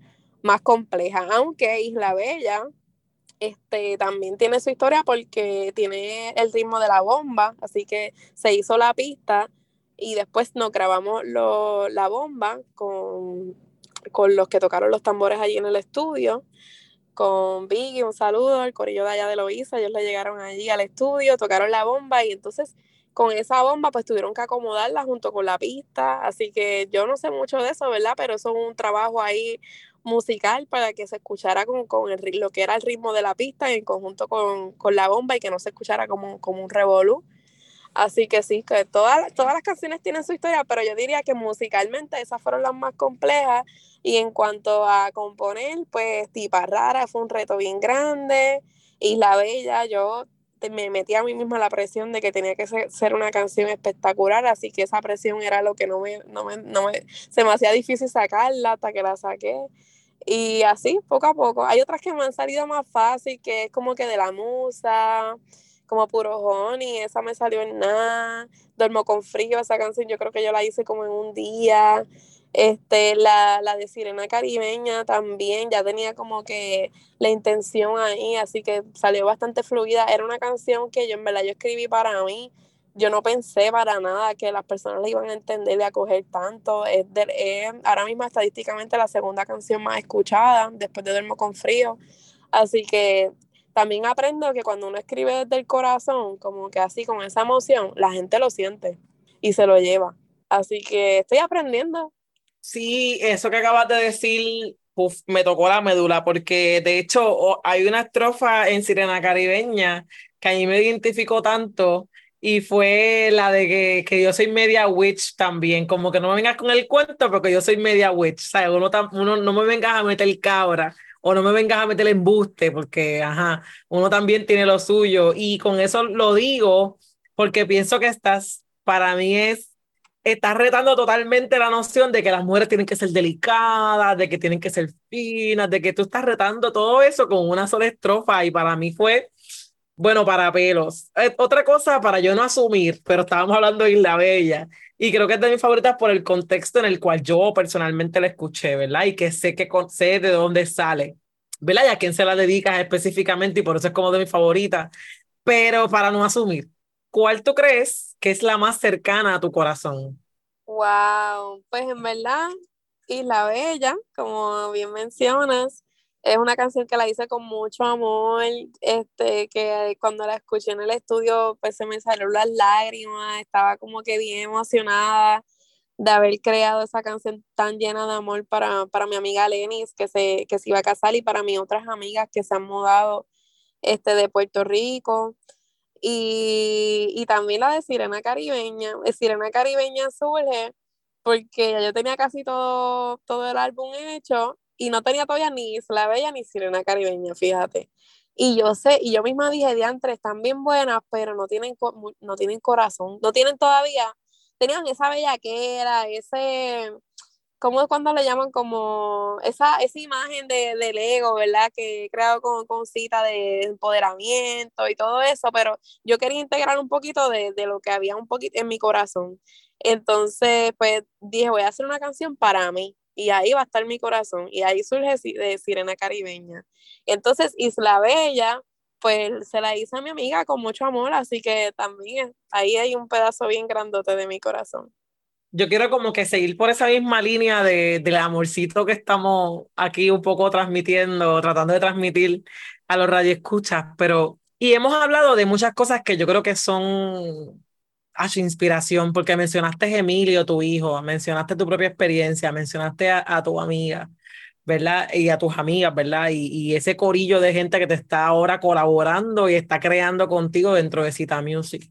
más compleja, aunque Isla Bella este, también tiene su historia porque tiene el ritmo de la bomba, así que se hizo la pista y después nos grabamos la bomba con, con los que tocaron los tambores allí en el estudio, con Biggie, un saludo, al corillo de allá de Loíza, ellos le llegaron allí al estudio, tocaron la bomba y entonces con esa bomba pues tuvieron que acomodarla junto con la pista, así que yo no sé mucho de eso, ¿verdad? Pero eso es un trabajo ahí musical para que se escuchara con, con el, lo que era el ritmo de la pista en conjunto con, con la bomba y que no se escuchara como, como un revolú. Así que sí, que todas, todas las canciones tienen su historia, pero yo diría que musicalmente esas fueron las más complejas. Y en cuanto a componer, pues Tipa Rara fue un reto bien grande. Isla Bella, yo me metí a mí misma la presión de que tenía que ser, una canción espectacular, así que esa presión era lo que no me, no me, no me, se me hacía difícil sacarla hasta que la saqué. Y así, poco a poco. Hay otras que me han salido más fácil, que es como que de la musa, como puro honey, esa me salió en nada. Duermo con frío, esa canción yo creo que yo la hice como en un día. Este, la, la de Sirena Caribeña también, ya tenía como que la intención ahí, así que salió bastante fluida. Era una canción que yo en verdad yo escribí para mí. Yo no pensé para nada que las personas la iban a entender y a coger tanto. Es, de, ahora mismo estadísticamente la segunda canción más escuchada después de Duermo con Frío. Así que también aprendo que cuando uno escribe desde el corazón, como que así con esa emoción, la gente lo siente y se lo lleva. Así que estoy aprendiendo Sí, eso que acabas de decir me tocó la médula, porque de hecho hay una estrofa en Sirena Caribeña que a mí me identificó tanto y fue la de que, que yo soy media witch también, como que no me vengas con el cuento porque yo soy media witch, o sea, uno, uno no me vengas a meter cabra o no me vengas a meter embuste porque, ajá, uno también tiene lo suyo. Y con eso lo digo porque pienso que estás, para mí es estás retando totalmente la noción de que las mujeres tienen que ser delicadas, de que tienen que ser finas, de que tú estás retando todo eso con una sola estrofa. Y para mí fue, bueno, para pelos. Eh, otra cosa para yo no asumir, pero estábamos hablando de Isla Bella y creo que es de mis favoritas por el contexto en el cual yo personalmente la escuché, ¿verdad? Y que sé que sé de dónde sale, ¿verdad? Y a quién se la dedicas específicamente y por eso es como de mis favoritas. Pero para no asumir, ¿cuál tú crees que es la más cercana a tu corazón? Wow, pues en verdad, Isla Bella, como bien mencionas, es una canción que la hice con mucho amor, este, que cuando la escuché en el estudio, pues se me salieron las lágrimas, estaba como que bien emocionada de haber creado esa canción tan llena de amor para, para mi amiga Lenis, que se, que se iba a casar, y para mis otras amigas que se han mudado este, de Puerto Rico. Y, también la de Sirena Caribeña. Eh, Sirena Caribeña surge porque yo tenía casi todo, todo el álbum hecho y no tenía todavía ni Isla Bella ni Sirena Caribeña, fíjate. Y yo sé, y yo misma dije, diantres, están bien buenas, pero no tienen, no tienen corazón, no tienen todavía, tenían esa bellaquera, ese, ¿cómo es cuando le llaman como esa, esa imagen de, del ego, ¿verdad? Que he creado con, con cita de empoderamiento y todo eso, pero yo quería integrar un poquito de, de lo que había un poquito en mi corazón. Entonces, pues dije, voy a hacer una canción para mí y ahí va a estar mi corazón y ahí surge de Sirena Caribeña. Entonces, Isla Bella, pues se la hice a mi amiga con mucho amor, así que también ahí hay un pedazo bien grandote de mi corazón yo quiero como que seguir por esa misma línea de, del amorcito que estamos aquí un poco transmitiendo, tratando de transmitir a los radioescuchas, pero y hemos hablado de muchas cosas que yo creo que son a su inspiración, porque mencionaste Emilio, tu hijo, mencionaste tu propia experiencia, mencionaste a, tu amiga, ¿verdad? Y a tus amigas, ¿verdad? Y, y, ese corillo de gente que te está ahora colaborando y está creando contigo dentro de Cita Music.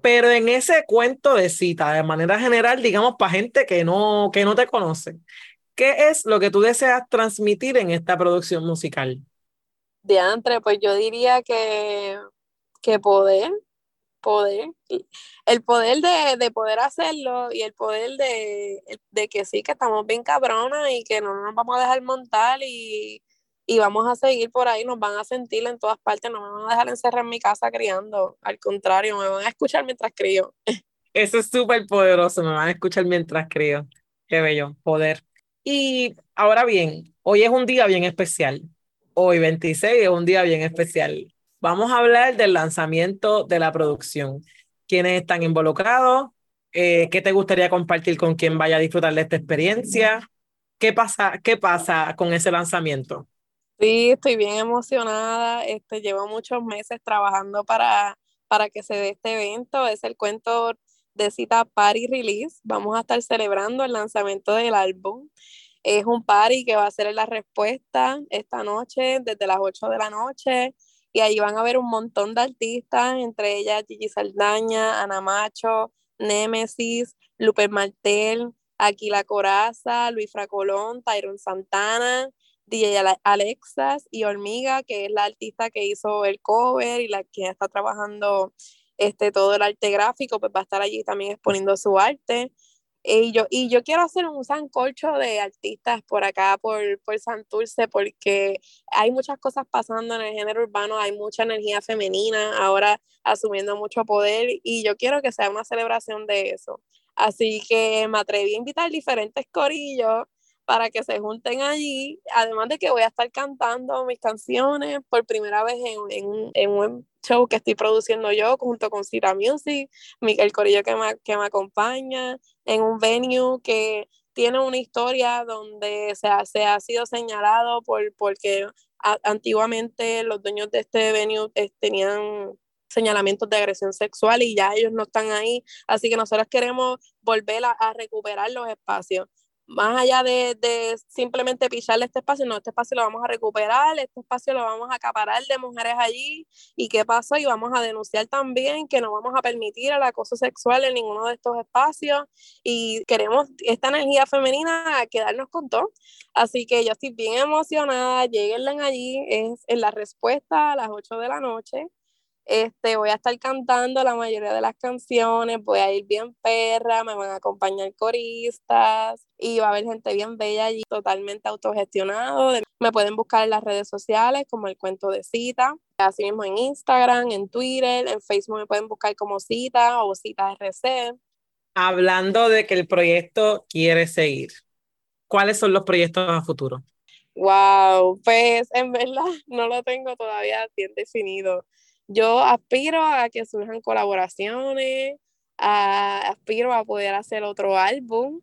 Pero en ese cuento de cita, de manera general, digamos, para gente que no, que no te conoce, ¿qué es lo que tú deseas transmitir en esta producción musical? De entre, pues yo diría que, que poder, poder, el poder de, de, poder hacerlo y el poder de, de que sí, que estamos bien cabronas y que no nos vamos a dejar montar y, y vamos a seguir por ahí, nos van a sentir en todas partes, no me van a dejar encerrar en mi casa criando, al contrario, me van a escuchar mientras crío. Eso es súper poderoso, me van a escuchar mientras crío. Qué bello, poder. Y ahora bien, hoy es un día bien especial. Hoy 26 es un día bien especial. Vamos a hablar del lanzamiento de la producción. ¿Quiénes están involucrados? Eh, ¿Qué te gustaría compartir con quien vaya a disfrutar de esta experiencia? ¿Qué pasa, qué pasa con ese lanzamiento? Sí, estoy bien emocionada. Este, llevo muchos meses trabajando para, para que se dé este evento. Es el cuento de cita Party Release. Vamos a estar celebrando el lanzamiento del álbum. Es un party que va a ser la respuesta esta noche, desde las 8 de la noche. Y ahí van a ver un montón de artistas, entre ellas Gigi Saldaña, Ana Macho, Némesis, Lupe Martel, Aquila Coraza, Luis Fracolón, Tyron Santana, DJ Alexas y Hormiga, que es la artista que hizo el cover y la que está trabajando este, todo el arte gráfico, pues va a estar allí también exponiendo su arte. Y yo, y yo quiero hacer un sancocho de artistas por acá, por, por Santurce, porque hay muchas cosas pasando en el género urbano, hay mucha energía femenina ahora asumiendo mucho poder y yo quiero que sea una celebración de eso. Así que me atreví a invitar diferentes corillos para que se junten allí, además de que voy a estar cantando mis canciones por primera vez en, en, en un show que estoy produciendo yo junto con Cita Music, el corillo que me, que me acompaña, en un venue que tiene una historia donde se ha, se ha sido señalado por, porque antiguamente los dueños de este venue tenían señalamientos de agresión sexual y ya ellos no están ahí, así que nosotros queremos volver a recuperar los espacios más allá de, de, simplemente picharle este espacio, no, este espacio lo vamos a recuperar, este espacio lo vamos a acaparar de mujeres allí y qué pasó y vamos a denunciar también que no vamos a permitir el acoso sexual en ninguno de estos espacios y queremos esta energía femenina quedarnos con todo. Así que yo estoy bien emocionada, lleguenle allí, es en la respuesta a las 8 de la noche. Este, voy a estar cantando la mayoría de las canciones, voy a ir bien perra, me van a acompañar coristas y va a haber gente bien bella allí, totalmente autogestionado. Me pueden buscar en las redes sociales como el cuento de cita, así mismo en Instagram, en Twitter, en Facebook me pueden buscar como cita o cita RC. Hablando de que el proyecto quiere seguir, ¿cuáles son los proyectos a futuro? Wow, pues en verdad no lo tengo todavía bien definido yo aspiro a que surjan colaboraciones, aspiro a poder hacer otro álbum,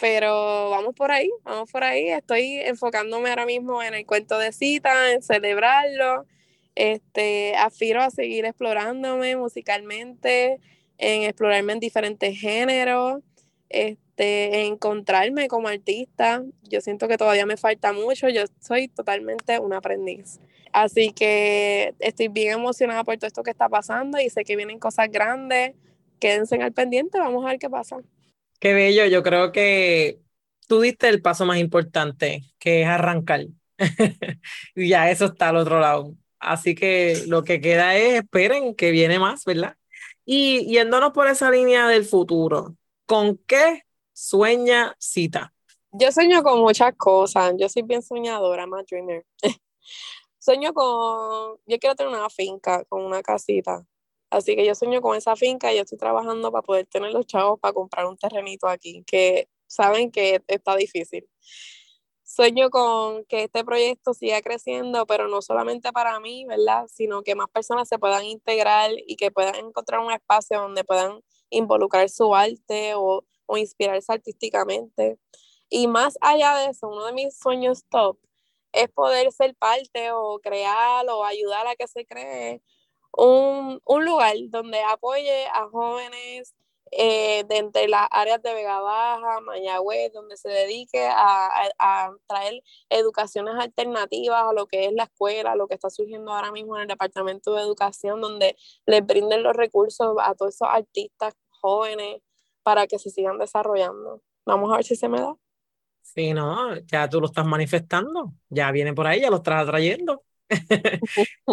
pero vamos por ahí, vamos por ahí. Estoy enfocándome ahora mismo en el cuento de cita, en celebrarlo. Este, aspiro a seguir explorándome musicalmente, en explorarme en diferentes géneros, este, encontrarme como artista. Yo siento que todavía me falta mucho, yo soy totalmente un aprendiz. Así que estoy bien emocionada por todo esto que está pasando y sé que vienen cosas grandes. Quédense al pendiente, vamos a ver qué pasa. Qué bello, yo creo que tú diste el paso más importante, que es arrancar. y ya eso está al otro lado. Así que lo que queda es esperen que viene más, ¿verdad? Y yéndonos por esa línea del futuro, ¿con qué sueña Cita? Yo sueño con muchas cosas, yo soy bien soñadora, más dreamer. sueño con, yo quiero tener una finca con una casita. Así que yo sueño con esa finca y yo estoy trabajando para poder tener los chavos para comprar un terrenito aquí, que saben que está difícil. Sueño con que este proyecto siga creciendo, pero no solamente para mí, ¿verdad? Sino que más personas se puedan integrar y que puedan encontrar un espacio donde puedan involucrar su arte o, o inspirarse artísticamente. Y más allá de eso, uno de mis sueños top es poder ser parte o crear o ayudar a que se cree un, lugar donde apoye a jóvenes eh, de entre las áreas de Vega Baja, Mayagüez, donde se dedique a, traer educaciones alternativas a lo que es la escuela, lo que está surgiendo ahora mismo en el Departamento de Educación, donde les brinden los recursos a todos esos artistas jóvenes para que se sigan desarrollando. Vamos a ver si se me da. Sí, no, ya tú lo estás manifestando, ya viene por ahí, ya lo estás trayendo.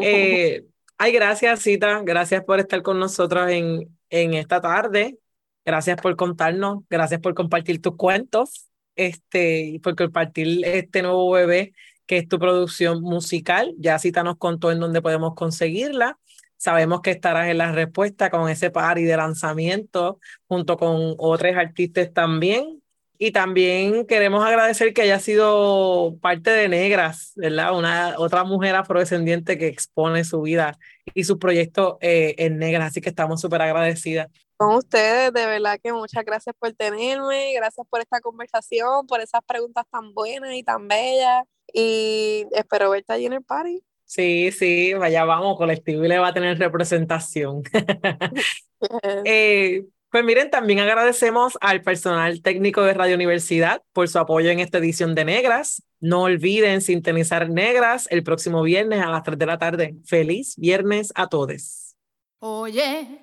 eh, ay, gracias, Cita, gracias por estar con nosotros en, en esta tarde. Gracias por contarnos, gracias por compartir tus cuentos, este, y por compartir este nuevo bebé que es tu producción musical. Ya Cita nos contó en dónde podemos conseguirla. Sabemos que estarás en la respuesta con ese party de lanzamiento junto con otros artistas también. Y también queremos agradecer que haya sido parte de Negras, ¿verdad? Una otra mujer afrodescendiente que expone su vida y su proyecto eh, en Negras, así que estamos súper agradecidas. Con ustedes, de verdad que muchas gracias por tenerme, gracias por esta conversación, por esas preguntas tan buenas y tan bellas, y espero verte allí en el party. Sí, sí, vaya, vamos, colectivo y le va a tener representación. eh, pues miren, también agradecemos al personal técnico de Radio Universidad por su apoyo en esta edición de Negras. No olviden sintonizar Negras el próximo viernes a las 3 de la tarde. Feliz viernes a todos. Oye,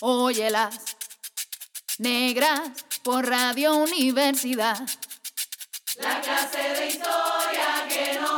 óyelas, Negras por Radio Universidad. La clase de historia que no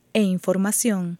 e información.